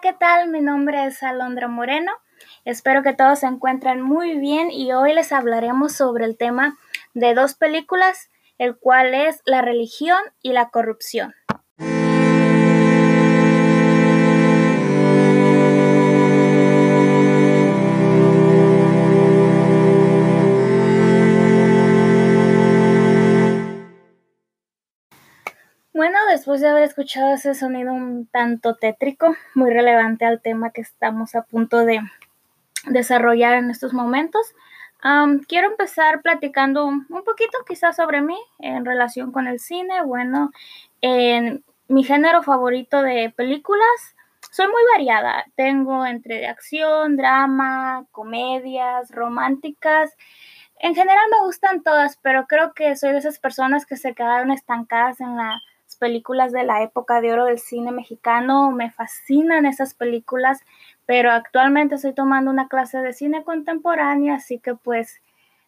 ¿qué tal? Mi nombre es Alondra Moreno. Espero que todos se encuentren muy bien y hoy les hablaremos sobre el tema de dos películas, el cual es la religión y la corrupción. Bueno, después de haber escuchado ese sonido un tanto tétrico, muy relevante al tema que estamos a punto de desarrollar en estos momentos, quiero empezar platicando un poquito quizás sobre mí en relación con el cine. Bueno, en mi género favorito de películas, soy muy variada. Tengo entre acción, drama, comedias, románticas. En general me gustan todas, pero creo que soy de esas personas que se quedaron estancadas en la películas de la época de oro del cine mexicano, me fascinan esas películas, pero actualmente estoy tomando una clase de cine contemporáneo, así que pues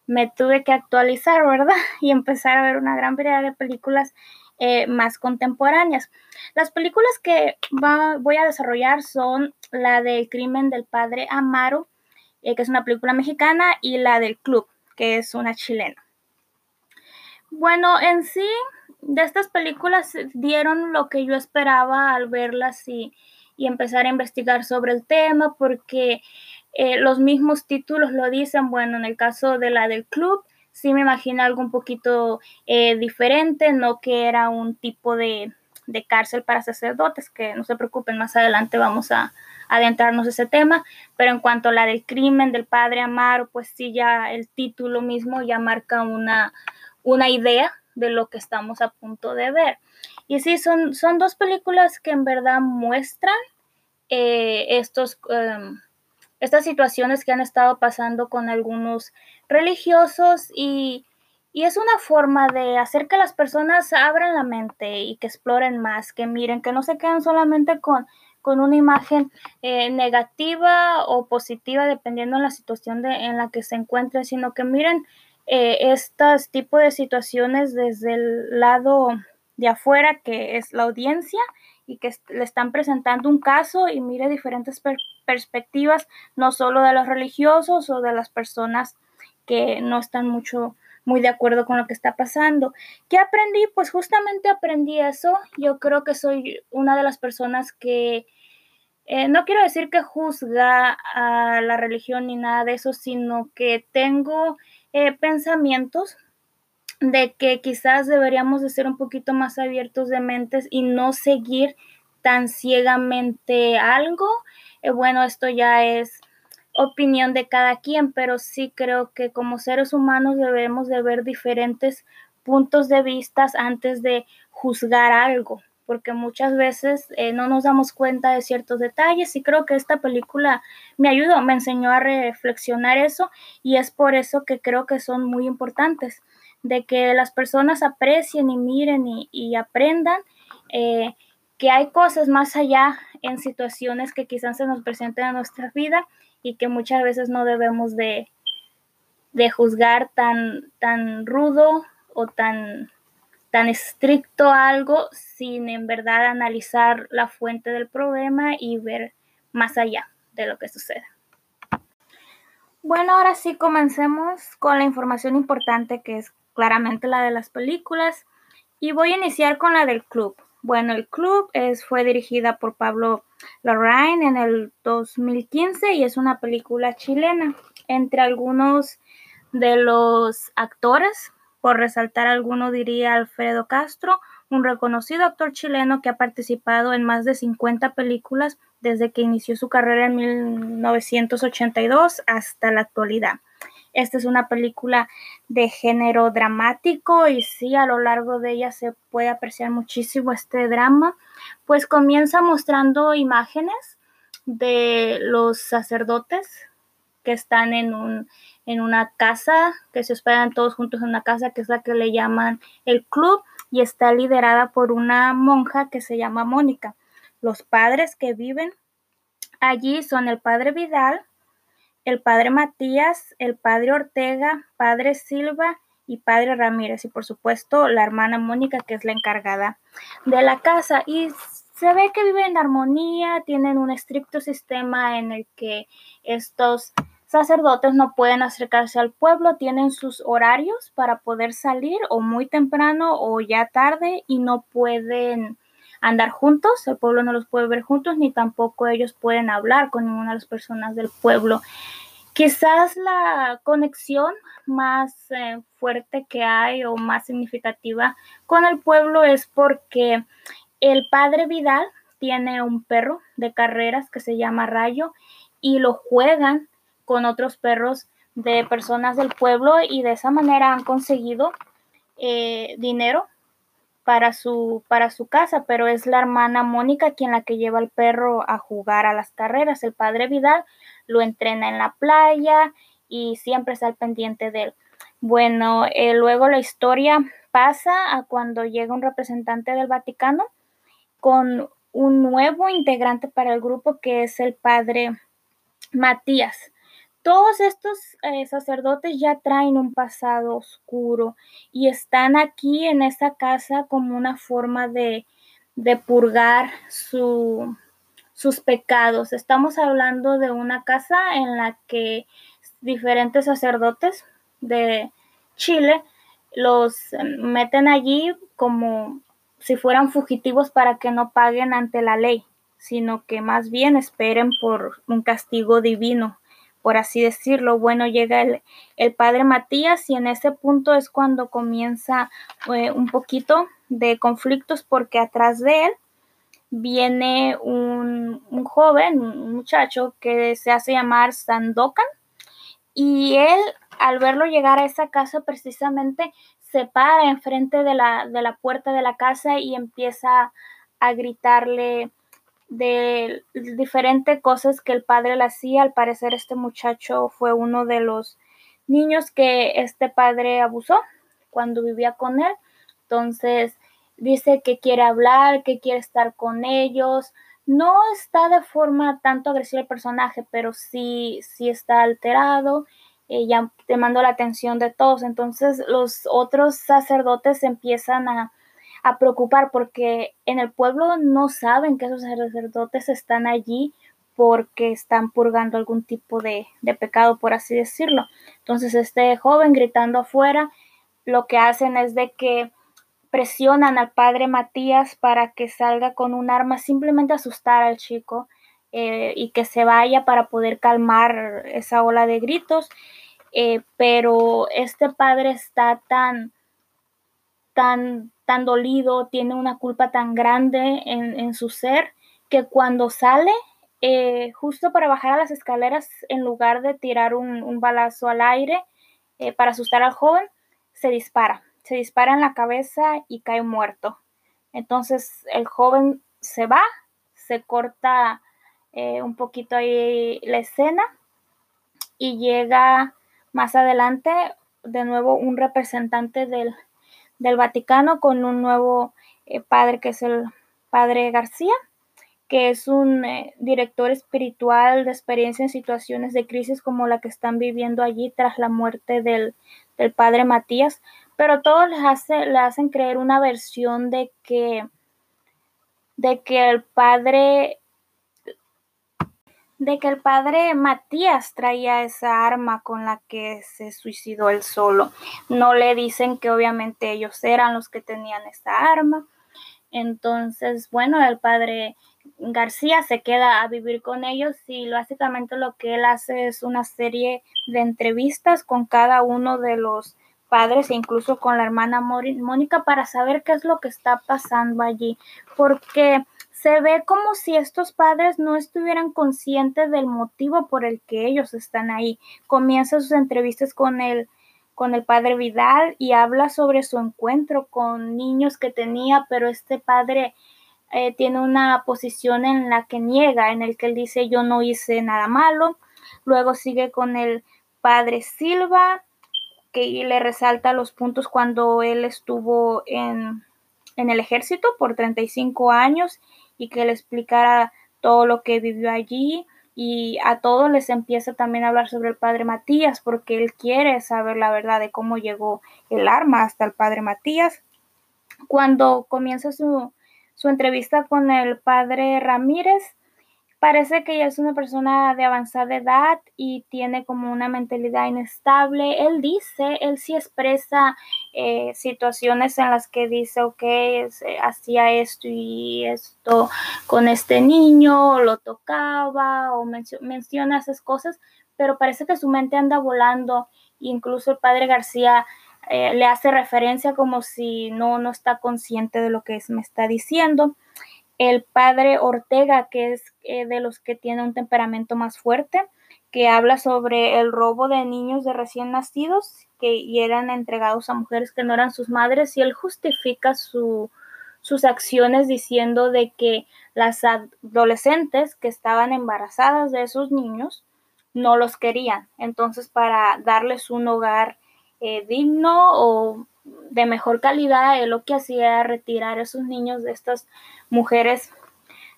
me tuve que actualizar, ¿verdad? Y empezar a ver una gran variedad de películas eh, más contemporáneas. Las películas que voy a desarrollar son la del crimen del padre Amaro, eh, que es una película mexicana, y la del club, que es una chilena. Bueno, en sí, de estas películas dieron lo que yo esperaba al verlas y, empezar a investigar sobre el tema, porque eh, los mismos títulos lo dicen. Bueno, en el caso de la del club, sí me imagino algo un poquito eh, diferente, no que era un tipo de, de, cárcel para sacerdotes, que no se preocupen, más adelante vamos a, adentrarnos ese tema, pero en cuanto a la del crimen del padre Amaro, pues sí, ya el título mismo ya marca una, una idea de lo que estamos a punto de ver. Y sí, son, son dos películas que en verdad muestran eh, estos, em, estas situaciones que han estado pasando con algunos religiosos y, es una forma de hacer que las personas abran la mente y que exploren más, que miren, que no se queden solamente con, con una imagen eh, negativa o positiva dependiendo de la situación de, en la que se encuentren, sino que miren eh, estos tipos de situaciones desde el lado de afuera, que es la audiencia, y que le están presentando un caso y mire diferentes perspectivas, no solo de los religiosos o de las personas que no están mucho muy de acuerdo con lo que está pasando. ¿Qué aprendí? Pues justamente aprendí eso. Yo creo que soy una de las personas que eh, no quiero decir que juzga a la religión ni nada de eso, sino que tengo eh, pensamientos de que quizás deberíamos de ser un poquito más abiertos de mentes y no seguir tan ciegamente algo. Eh, bueno, esto ya es opinión de cada quien, pero sí creo que como seres humanos debemos de ver diferentes puntos de vista antes de juzgar algo porque muchas veces eh, no nos damos cuenta de ciertos detalles y creo que esta película me ayudó, me enseñó a reflexionar eso y es por eso que creo que son muy importantes, de que las personas aprecien y miren y, aprendan eh, que hay cosas más allá en situaciones que quizás se nos presenten en nuestra vida y que muchas veces no debemos de, de juzgar tan, tan rudo o tan tan estricto algo sin en verdad analizar la fuente del problema y ver más allá de lo que sucede. Bueno, ahora sí comencemos con la información importante que es claramente la de las películas y voy a iniciar con la del club. Bueno, el club fue dirigida por Pablo Larraín en el 2015 y es una película chilena. Entre algunos de los actores por resaltar alguno diría Alfredo Castro, un reconocido actor chileno que ha participado en más de 50 películas desde que inició su carrera en 1982 hasta la actualidad. Esta es una película de género dramático y sí, a lo largo de ella se puede apreciar muchísimo este drama, pues comienza mostrando imágenes de los sacerdotes que están en un en una casa, que se hospedan todos juntos en una casa, que es la que le llaman el club, y está liderada por una monja que se llama Mónica. Los padres que viven allí son el padre Vidal, el padre Matías, el padre Ortega, padre Silva y padre Ramírez, y por supuesto la hermana Mónica, que es la encargada de la casa. Y se ve que viven en armonía, tienen un estricto sistema en el que estos sacerdotes no pueden acercarse al pueblo, tienen sus horarios para poder salir o muy temprano o ya tarde y no pueden andar juntos, el pueblo no los puede ver juntos ni tampoco ellos pueden hablar con ninguna de las personas del pueblo. Quizás la conexión más eh, fuerte que hay o más significativa con el pueblo es porque el padre Vidal tiene un perro de carreras que se llama Rayo y lo juegan con otros perros de personas del pueblo y de esa manera han conseguido eh, dinero para su, para su casa, pero es la hermana Mónica quien la que lleva al perro a jugar a las carreras. El padre Vidal lo entrena en la playa y siempre está al pendiente de él. Bueno, eh, luego la historia pasa a cuando llega un representante del Vaticano con un nuevo integrante para el grupo que es el padre Matías. Todos estos eh, sacerdotes ya traen un pasado oscuro y están aquí en esta casa como una forma de, de purgar su, sus pecados. Estamos hablando de una casa en la que diferentes sacerdotes de Chile los eh, meten allí como si fueran fugitivos para que no paguen ante la ley, sino que más bien esperen por un castigo divino por así decirlo. Bueno, llega el, padre Matías y en ese punto es cuando comienza eh, un poquito de conflictos porque atrás de él viene un, joven, un muchacho que se hace llamar Sandokan y él al verlo llegar a esa casa precisamente se para enfrente de la, de la puerta de la casa y empieza a gritarle de diferentes cosas que el padre le hacía. Al parecer este muchacho fue uno de los niños que este padre abusó cuando vivía con él. Entonces dice que quiere hablar, que quiere estar con ellos. No está de forma tanto agresiva el personaje, pero sí, sí está alterado. Eh, ya te mando la atención de todos. Entonces los otros sacerdotes empiezan a a preocupar porque en el pueblo no saben que esos sacerdotes están allí porque están purgando algún tipo de, de, pecado, por así decirlo. Entonces, este joven gritando afuera, lo que hacen es de que presionan al padre Matías para que salga con un arma, simplemente asustar al chico eh, y que se vaya para poder calmar esa ola de gritos. Eh, pero este padre está tan, tan tan dolido, tiene una culpa tan grande en, su ser, que cuando sale, eh, justo para bajar a las escaleras, en lugar de tirar un, balazo al aire eh, para asustar al joven, se dispara. Se dispara en la cabeza y cae muerto. Entonces el joven se va, se corta eh, un poquito ahí la escena y llega más adelante de nuevo un representante del, del Vaticano con un nuevo eh, padre que es el padre García, que es un eh, director espiritual de experiencia en situaciones de crisis como la que están viviendo allí tras la muerte del, del padre Matías, pero todos les, le hacen creer una versión de que, de que el padre de que el padre Matías traía esa arma con la que se suicidó él solo. No le dicen que obviamente ellos eran los que tenían esa arma. Entonces, bueno, el padre García se queda a vivir con ellos y básicamente lo que él hace es una serie de entrevistas con cada uno de los padres e incluso con la hermana Mónica para saber qué es lo que está pasando allí. Porque se ve como si estos padres no estuvieran conscientes del motivo por el que ellos están ahí. Comienza sus entrevistas con el, con el padre Vidal y habla sobre su encuentro con niños que tenía, pero este padre eh, tiene una posición en la que niega, en el que él dice yo no hice nada malo. Luego sigue con el padre Silva, que le resalta los puntos cuando él estuvo en, en el ejército por 35 años y que le explicara todo lo que vivió allí y a todos les empieza también a hablar sobre el padre Matías porque él quiere saber la verdad de cómo llegó el arma hasta el padre Matías. Cuando comienza su, su entrevista con el padre Ramírez, parece que ella es una persona de avanzada edad y tiene como una mentalidad inestable. Él dice, él sí expresa eh, situaciones en las que dice, ok, eh, hacía esto y esto con este niño, lo tocaba o menciona esas cosas, pero parece que su mente anda volando. Incluso el padre García eh, le hace referencia como si no, no está consciente de lo que me está diciendo el padre Ortega, que es eh, de los que tiene un temperamento más fuerte, que habla sobre el robo de niños de recién nacidos que eran entregados a mujeres que no eran sus madres y él justifica sus acciones diciendo de que las adolescentes que estaban embarazadas de esos niños no los querían. Entonces, para darles un hogar eh, digno o de mejor calidad, él lo que hacía era retirar a esos niños de estas mujeres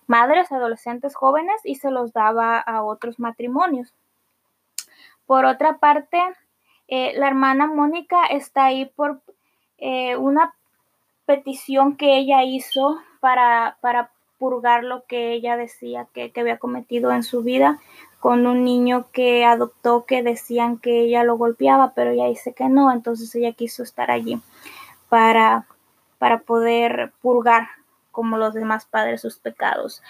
madres, adolescentes, jóvenes y se los daba a otros matrimonios. Por otra parte, eh, la hermana Mónica está ahí por eh, una petición que ella hizo para, para, purgar lo que ella decía que, que había cometido en su vida con un niño que adoptó que decían que ella lo golpeaba, pero ella dice que no, entonces ella quiso estar allí para, para poder purgar como los demás padres sus pecados.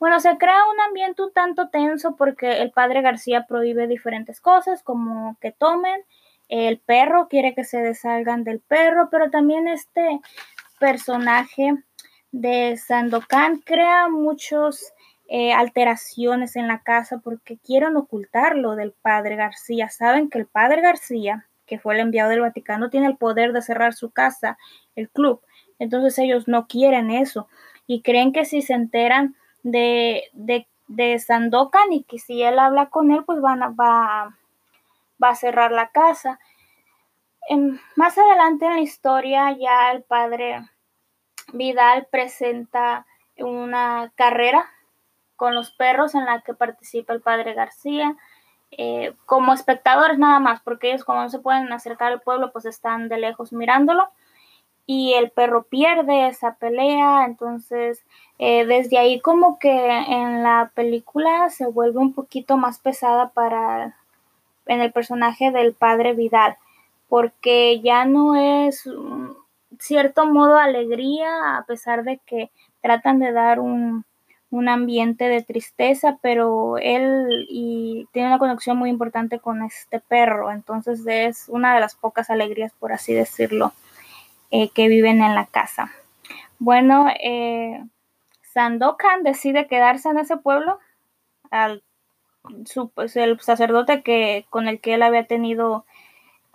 Bueno, se crea un ambiente un tanto tenso porque el padre García prohíbe diferentes cosas como que tomen, el perro quiere que se dessalgan del perro, pero también este personaje de Sandokan crea muchas eh, alteraciones en la casa porque quieren ocultarlo del padre García. Saben que el padre García, que fue el enviado del Vaticano, tiene el poder de cerrar su casa, el club. Entonces ellos no quieren eso y creen que si se enteran de, de, de Sandokan y que si él habla con él, pues van a, va, va a cerrar la casa. más adelante en la historia ya el padre Vidal presenta una carrera con los perros en la que participa el padre García. Eh, como espectadores nada más, porque ellos como no se pueden acercar al pueblo, pues están de lejos mirándolo y el perro pierde esa pelea, entonces eh, desde ahí como que en la película se vuelve un poquito más pesada para en el personaje del padre Vidal, porque ya no es cierto modo alegría, a pesar de que tratan de dar un, un ambiente de tristeza, pero él y tiene una conexión muy importante con este perro, entonces es una de las pocas alegrías, por así decirlo eh, que viven en la casa. Bueno, eh, Sandokan decide quedarse en ese pueblo. Al, pues, el sacerdote que, con el que él había tenido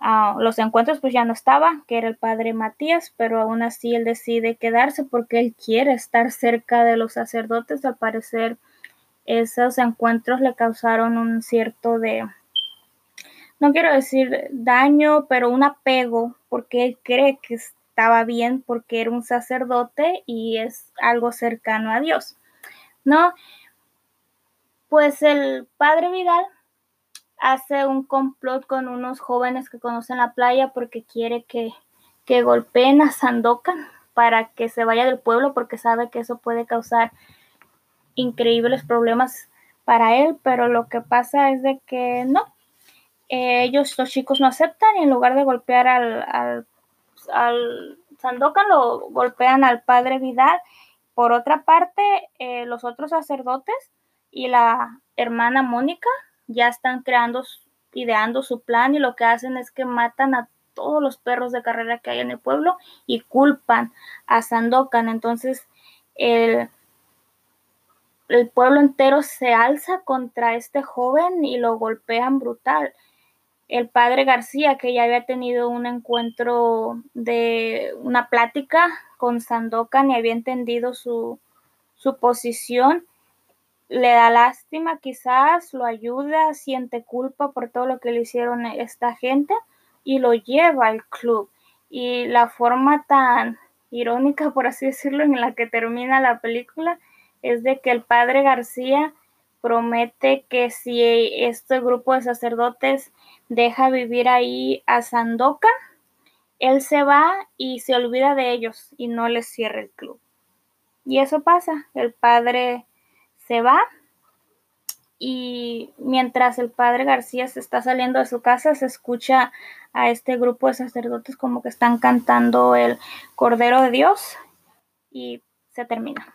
ah, los encuentros, pues ya no estaba, que era el padre Matías, pero aún así él decide quedarse porque él quiere estar cerca de los sacerdotes. Al parecer, esos encuentros le causaron un cierto de, no quiero decir daño, pero un apego, porque él cree que estaba bien porque era un sacerdote y es algo cercano a Dios, ¿no? Pues el padre Vidal hace un complot con unos jóvenes que conocen la playa porque quiere que, que golpeen a Sandokan para que se vaya del pueblo porque sabe que eso puede causar increíbles problemas para él, pero lo que pasa es de que no, ellos, los chicos no aceptan y en lugar de golpear al al Sandokan lo golpean al padre Vidal. Por otra parte, eh, los otros sacerdotes y la hermana Mónica ya están creando, ideando su plan y lo que hacen es que matan a todos los perros de carrera que hay en el pueblo y culpan a Sandokan. Entonces, el, el pueblo entero se alza contra este joven y lo golpean brutal el padre García, que ya había tenido un encuentro de una plática con Sandokan y había entendido su, su posición, le da lástima, quizás lo ayuda, siente culpa por todo lo que le hicieron esta gente y lo lleva al club. Y la forma tan irónica, por así decirlo, en la que termina la película es de que el padre García promete que si este grupo de sacerdotes deja vivir ahí a Sandoka, él se va y se olvida de ellos y no les cierra el club. y eso pasa, el padre se va y mientras el padre García se está saliendo de su casa se escucha a este grupo de sacerdotes como que están cantando el Cordero de Dios y se termina.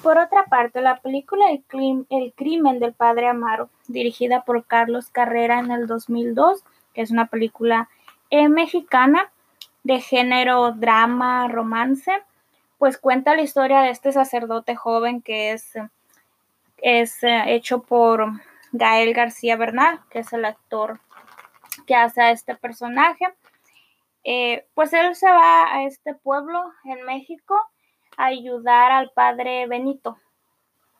Por otra parte, la película El, crimen del padre Amaro, dirigida por Carlos Carrera en el 2002, que es una película eh, mexicana de género drama, romance, pues cuenta la historia de este sacerdote joven que es, es eh, hecho por Gael García Bernal, que es el actor que hace a este personaje. Eh, pues él se va a este pueblo en México a ayudar al padre Benito,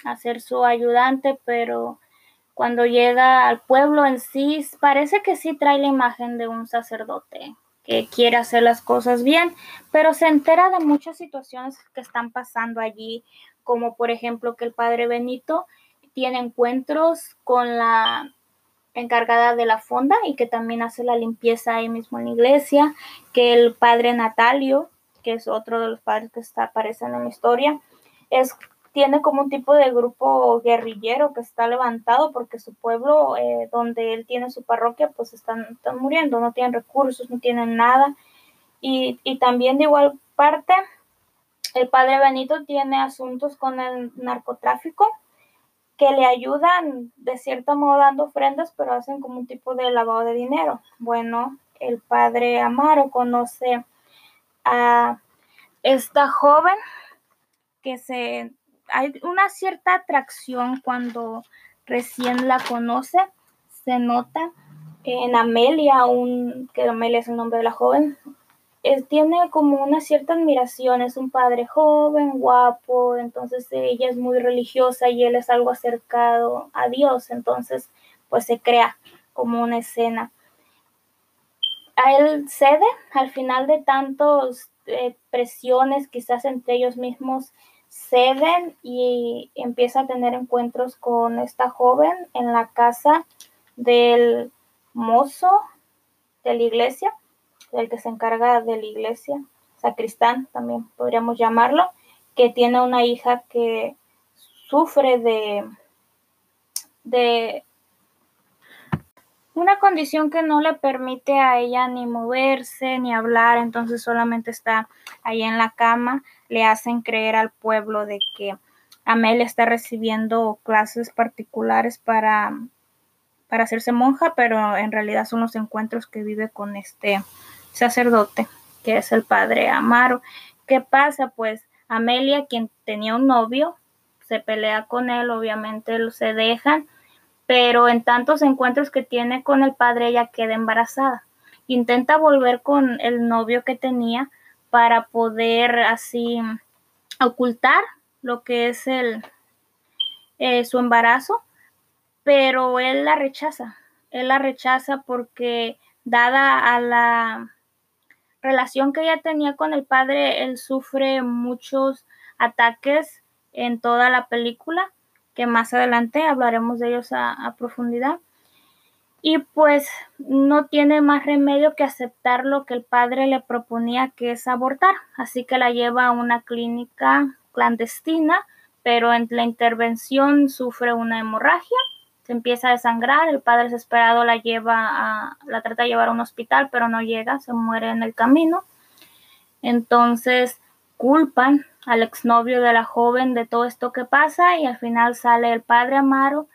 a ser su ayudante, pero cuando llega al pueblo en sí, parece que sí trae la imagen de un sacerdote que quiere hacer las cosas bien, pero se entera de muchas situaciones que están pasando allí, como por ejemplo que el padre Benito tiene encuentros con la encargada de la fonda y que también hace la limpieza ahí mismo en la iglesia, que el padre Natalio, que es otro de los padres que está, aparecen en la historia, es tiene como un tipo de grupo guerrillero que está levantado porque su pueblo, eh, donde él tiene su parroquia, pues están, están, muriendo, no tienen recursos, no tienen nada. Y, y también de igual parte, el padre Benito tiene asuntos con el narcotráfico que le ayudan de cierto modo dando ofrendas, pero hacen como un tipo de lavado de dinero. Bueno, el padre Amaro conoce a esta joven que se hay una cierta atracción cuando recién la conoce, se nota en Amelia, un, que Amelia es el nombre de la joven, tiene como una cierta admiración, es un padre joven, guapo, entonces ella es muy religiosa y él es algo acercado a Dios, entonces pues se crea como una escena. A él cede al final de tantos eh, presiones, quizás entre ellos mismos, ceden y empieza a tener encuentros con esta joven en la casa del mozo de la iglesia, del que se encarga de la iglesia, sacristán también podríamos llamarlo, que tiene una hija que sufre de, de una condición que no le permite a ella ni moverse ni hablar, entonces solamente está ahí en la cama, le hacen creer al pueblo de que Amelia está recibiendo clases particulares para, para hacerse monja, pero en realidad son los encuentros que vive con este sacerdote, que es el padre Amaro. ¿Qué pasa? Pues Amelia, quien tenía un novio, se pelea con él, obviamente se dejan pero en tantos encuentros que tiene con el padre ella queda embarazada. Intenta volver con el novio que tenía para poder así ocultar lo que es el eh, su embarazo, pero él la rechaza. Él la rechaza porque dada a la relación que ella tenía con el padre, él sufre muchos ataques en toda la película que más adelante hablaremos de ellos a, profundidad. Y pues no tiene más remedio que aceptar lo que el padre le proponía, que es abortar. Así que la lleva a una clínica clandestina, pero en la intervención sufre una hemorragia, se empieza a desangrar, el padre desesperado la lleva a, la trata de llevar a un hospital, pero no llega, se muere en el camino. Entonces culpan al exnovio de la joven de todo esto que pasa y al final sale el padre Amaro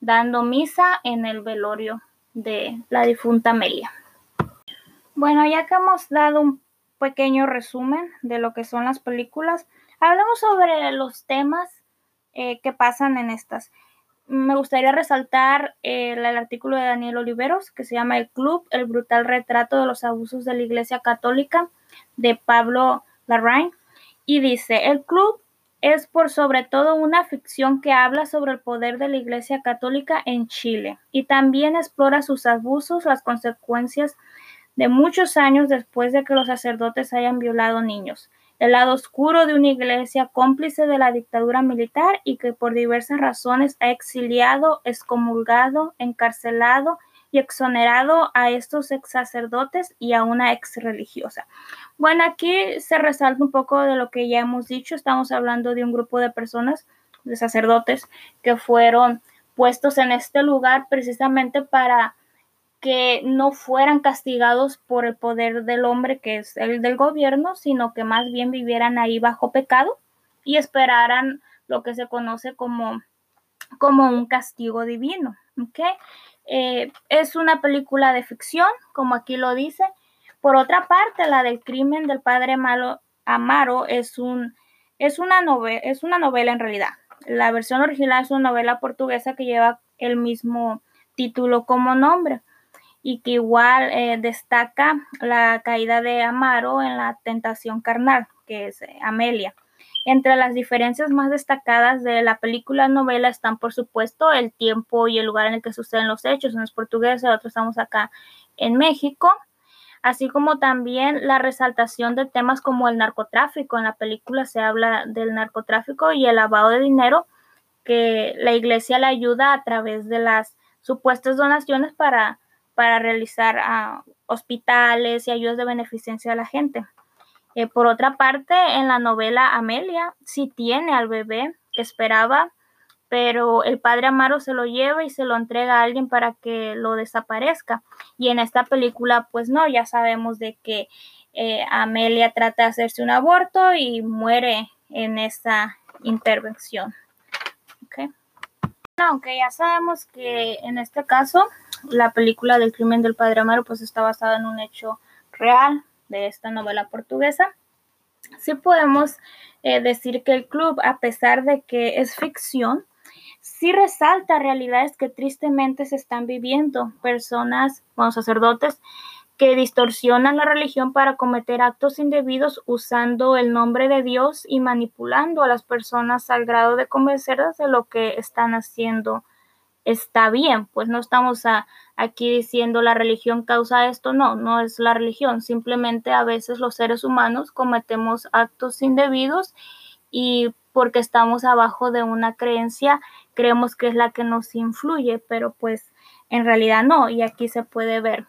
dando misa en el velorio de la difunta Amelia. Bueno, ya que hemos dado un pequeño resumen de lo que son las películas, hablemos sobre los temas eh, que pasan en estas. Me gustaría resaltar eh, el, artículo de Daniel Oliveros que se llama El Club, el brutal retrato de los abusos de la Iglesia Católica de Pablo Larraín y dice, el club es por sobre todo una ficción que habla sobre el poder de la Iglesia Católica en Chile y también explora sus abusos, las consecuencias de muchos años después de que los sacerdotes hayan violado niños, el lado oscuro de una iglesia cómplice de la dictadura militar y que por diversas razones ha exiliado, excomulgado, encarcelado y exonerado a estos ex sacerdotes y a una ex religiosa. Bueno, aquí se resalta un poco de lo que ya hemos dicho. Estamos hablando de un grupo de personas, de sacerdotes, que fueron puestos en este lugar precisamente para que no fueran castigados por el poder del hombre, que es el del gobierno, sino que más bien vivieran ahí bajo pecado y esperaran lo que se conoce como, como un castigo divino. ¿okay? Eh, es una película de ficción, como aquí lo dice. Por otra parte, la del crimen del padre malo Amaro es, un, es, una novela, es una novela en realidad. La versión original es una novela portuguesa que lleva el mismo título como nombre y que igual eh, destaca la caída de Amaro en la tentación carnal, que es eh, Amelia. Entre las diferencias más destacadas de la película novela están, por supuesto, el tiempo y el lugar en el que suceden los hechos. Uno es portugués, el otro estamos acá en México, así como también la resaltación de temas como el narcotráfico. En la película se habla del narcotráfico y el lavado de dinero que la iglesia le ayuda a través de las supuestas donaciones para para realizar ah, hospitales y ayudas de beneficencia a la gente. Eh, por otra parte, en la novela Amelia sí tiene al bebé que esperaba, pero el padre Amaro se lo lleva y se lo entrega a alguien para que lo desaparezca. Y en esta película, pues no, ya sabemos de que eh, Amelia trata de hacerse un aborto y muere en esa intervención. Aunque ya sabemos que en este caso la película del crimen del padre Amaro pues está basada en un hecho real de esta novela portuguesa. Sí podemos eh, decir que el club, a pesar de que es ficción, sí resalta realidades que tristemente se están viviendo. Personas, bueno, sacerdotes, que distorsionan la religión para cometer actos indebidos usando el nombre de Dios y manipulando a las personas al grado de convencerlas de lo que están haciendo está bien, pues no estamos aquí diciendo la religión causa esto, no, no es la religión, simplemente a veces los seres humanos cometemos actos indebidos y porque estamos abajo de una creencia creemos que es la que nos influye, pero pues en realidad no, y aquí se puede ver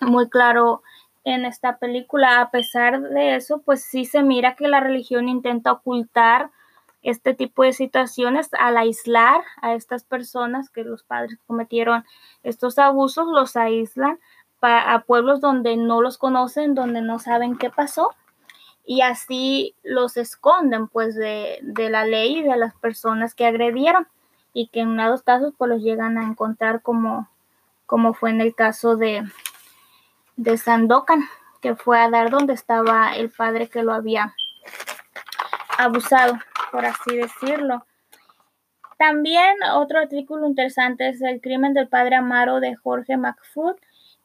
muy claro en esta película, a pesar de eso, pues sí se mira que la religión intenta ocultar este tipo de situaciones al aislar a estas personas que los padres cometieron estos abusos, los aíslan a pueblos donde no los conocen, donde no saben qué pasó y así los esconden pues de, la ley y de las personas que agredieron y que en unos casos pues los llegan a encontrar como, como fue en el caso de, de Sandokan, que fue a dar donde estaba el padre que lo había abusado por así decirlo. También otro artículo interesante es el crimen del padre Amaro de Jorge McFood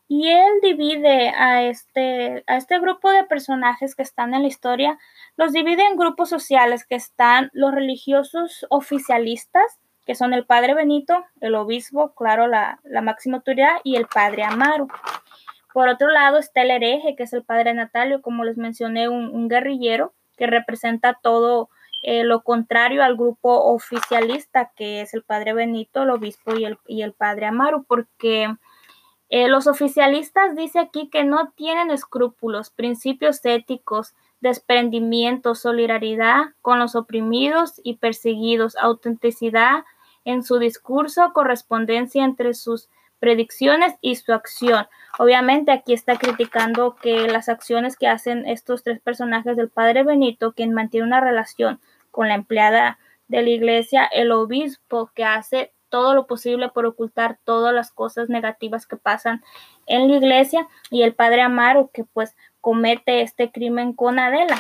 y él divide a este, a este grupo de personajes que están en la historia, los divide en grupos sociales que están los religiosos oficialistas, que son el padre Benito, el obispo, claro, la, máxima autoridad, y el padre Amaro. Por otro lado está el hereje, que es el padre Natalio, como les mencioné, un guerrillero que representa todo eh, lo contrario al grupo oficialista que es el padre Benito, el obispo y el, y el padre Amaru, porque eh, los oficialistas dice aquí que no tienen escrúpulos, principios éticos, desprendimiento, solidaridad con los oprimidos y perseguidos, autenticidad en su discurso, correspondencia entre sus predicciones y su acción. Obviamente aquí está criticando que las acciones que hacen estos tres personajes del padre Benito, quien mantiene una relación con la empleada de la iglesia, el obispo que hace todo lo posible por ocultar todas las cosas negativas que pasan en la iglesia y el padre Amaro que pues comete este crimen con Adela.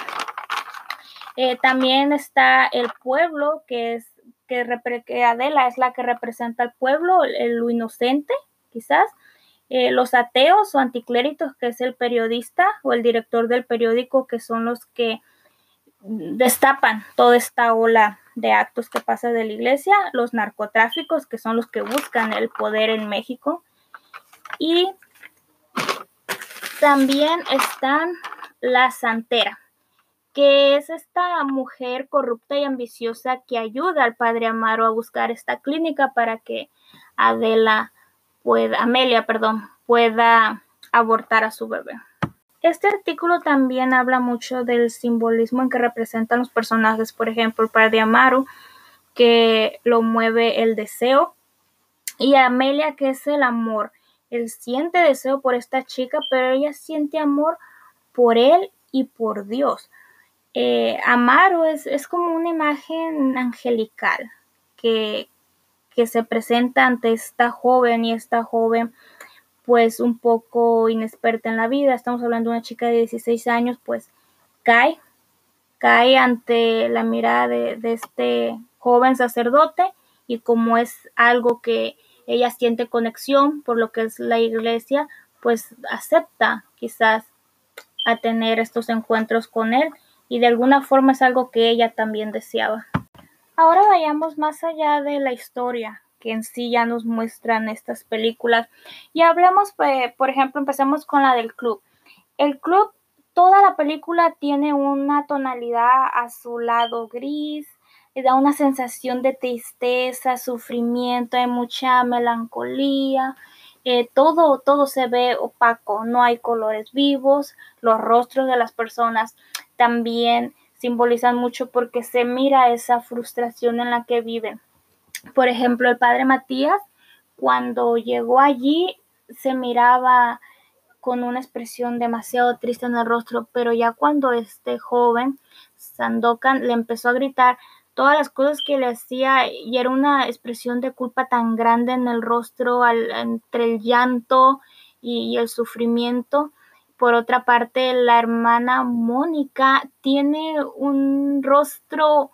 Eh, también está el pueblo que es que, Adela es la que representa al pueblo, el, lo inocente quizás, eh, los ateos o anticléritos que es el periodista o el director del periódico que son los que destapan toda esta ola de actos que pasa de la iglesia, los narcotráficos, que son los que buscan el poder en México, y también están la santera, que es esta mujer corrupta y ambiciosa que ayuda al padre Amaro a buscar esta clínica para que Adela pueda, Amelia, perdón, pueda abortar a su bebé. Este artículo también habla mucho del simbolismo en que representan los personajes, por ejemplo, el padre Amaru, que lo mueve el deseo, y Amelia, que es el amor. Él siente deseo por esta chica, pero ella siente amor por él y por Dios. Eh, es, es, como una imagen angelical que, que se presenta ante esta joven y esta joven pues un poco inexperta en la vida, estamos hablando de una chica de 16 años, pues cae, cae ante la mirada de, de este joven sacerdote y como es algo que ella siente conexión por lo que es la iglesia, pues acepta quizás a tener estos encuentros con él y de alguna forma es algo que ella también deseaba. Ahora vayamos más allá de la historia que en sí ya nos muestran estas películas. Y hablemos, pues, por ejemplo, empecemos con la del club. El club, toda la película tiene una tonalidad azulado gris, da una sensación de tristeza, sufrimiento, hay mucha melancolía. Eh, todo, todo se ve opaco, no hay colores vivos, los rostros de las personas también simbolizan mucho porque se mira esa frustración en la que viven. Por ejemplo, el padre Matías, cuando llegó allí, se miraba con una expresión demasiado triste en el rostro, pero ya cuando este joven, Sandokan, le empezó a gritar todas las cosas que le hacía y era una expresión de culpa tan grande en el rostro entre el llanto y el sufrimiento. Por otra parte, la hermana Mónica tiene un rostro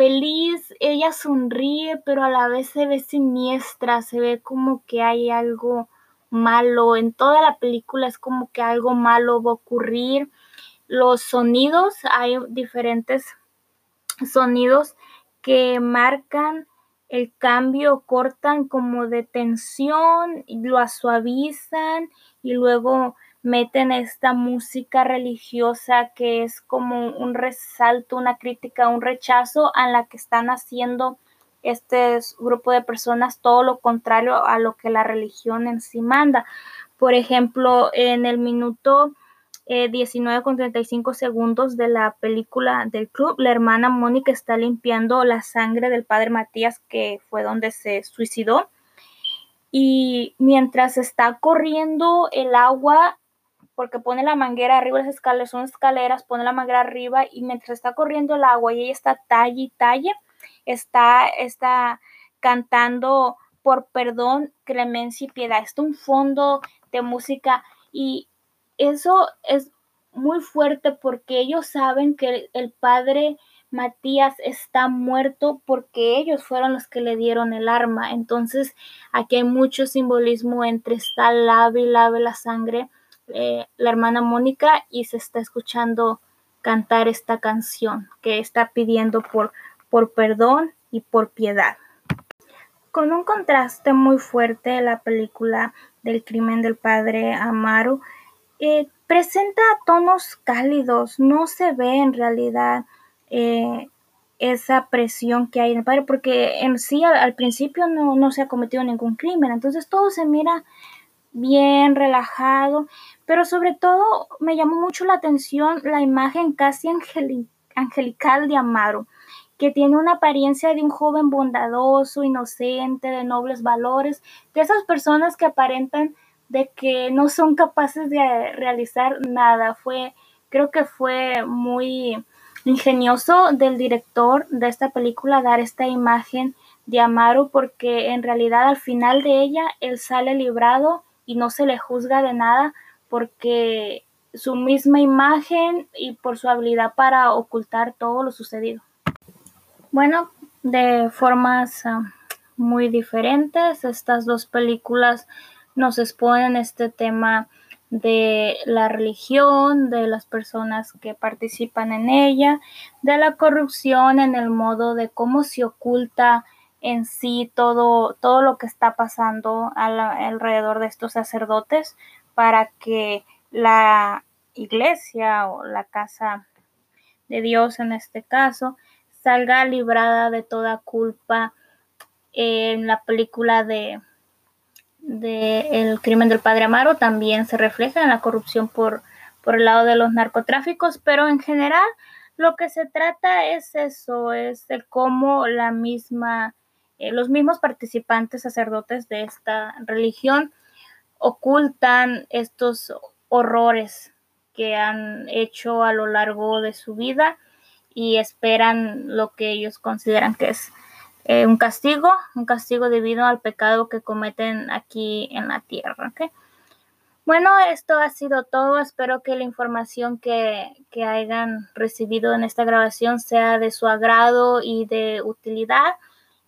feliz, ella sonríe, pero a la vez se ve siniestra, se ve como que hay algo malo. En toda la película es como que algo malo va a ocurrir. Los sonidos, hay diferentes sonidos que marcan el cambio, cortan como de tensión, lo suavizan y luego meten esta música religiosa que es como un resalto, una crítica, un rechazo a la que están haciendo este grupo de personas, todo lo contrario a lo que la religión en sí manda. Por ejemplo, en el minuto 19 eh, con 35 segundos de la película del club, la hermana Mónica está limpiando la sangre del padre Matías, que fue donde se suicidó. Y mientras está corriendo el agua, porque pone la manguera arriba, las escaleras son escaleras, pone la manguera arriba y mientras está corriendo el agua y ella está talle y talle, está, está cantando por perdón, clemencia y piedad. Está un fondo de música y eso es muy fuerte porque ellos saben que el padre Matías está muerto porque ellos fueron los que le dieron el arma. Entonces aquí hay mucho simbolismo entre esta lave y lave la sangre eh, la hermana Mónica y se está escuchando cantar esta canción que está pidiendo por, por perdón y por piedad. Con un contraste muy fuerte, la película del crimen del padre Amaru eh, presenta tonos cálidos, no se ve en realidad eh, esa presión que hay en el padre, porque en sí al, principio no, no, se ha cometido ningún crimen, entonces todo se mira bien relajado, pero sobre todo me llamó mucho la atención la imagen casi angelical de Amaro, que tiene una apariencia de un joven bondadoso, inocente, de nobles valores, de esas personas que aparentan de que no son capaces de realizar nada. Fue, creo que fue muy ingenioso del director de esta película dar esta imagen de Amaro porque en realidad al final de ella él sale librado y no se le juzga de nada porque su misma imagen y por su habilidad para ocultar todo lo sucedido. Bueno, de formas uh, muy diferentes, estas dos películas nos exponen este tema de la religión, de las personas que participan en ella, de la corrupción en el modo de cómo se oculta en sí todo, todo lo que está pasando alrededor de estos sacerdotes para que la iglesia o la casa de Dios en este caso salga librada de toda culpa en la película de del crimen del padre Amaro también se refleja en la corrupción por, por el lado de los narcotráficos, pero en general lo que se trata es eso, es el cómo la misma, eh, los mismos participantes sacerdotes de esta religión ocultan estos horrores que han hecho a lo largo de su vida y esperan lo que ellos consideran que es eh, un castigo, un castigo debido al pecado que cometen aquí en la tierra. Bueno, esto ha sido todo. Espero que la información que, que hayan recibido en esta grabación sea de su agrado y de utilidad.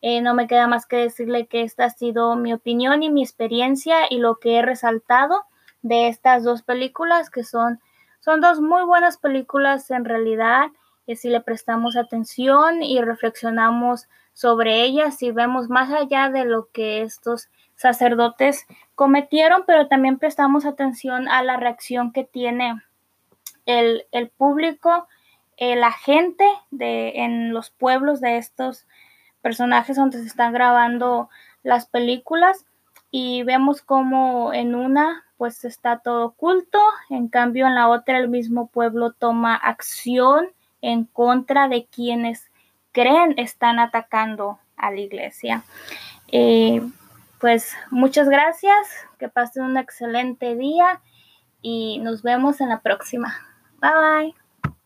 Eh, no me queda más que decirle que esta ha sido mi opinión y mi experiencia y lo que he resaltado de estas dos películas, que son, son dos muy buenas películas en realidad. que si le prestamos atención y reflexionamos sobre ellas y vemos más allá de lo que estos sacerdotes cometieron, pero también prestamos atención a la reacción que tiene el, público, eh, la gente de, en los pueblos de estos personajes donde se están grabando las películas y vemos como en una pues está todo oculto, en cambio en la otra el mismo pueblo toma acción en contra de quienes creen están atacando a la iglesia. Eh, pues muchas gracias, que pasen un excelente día y nos vemos en la próxima. Bye bye.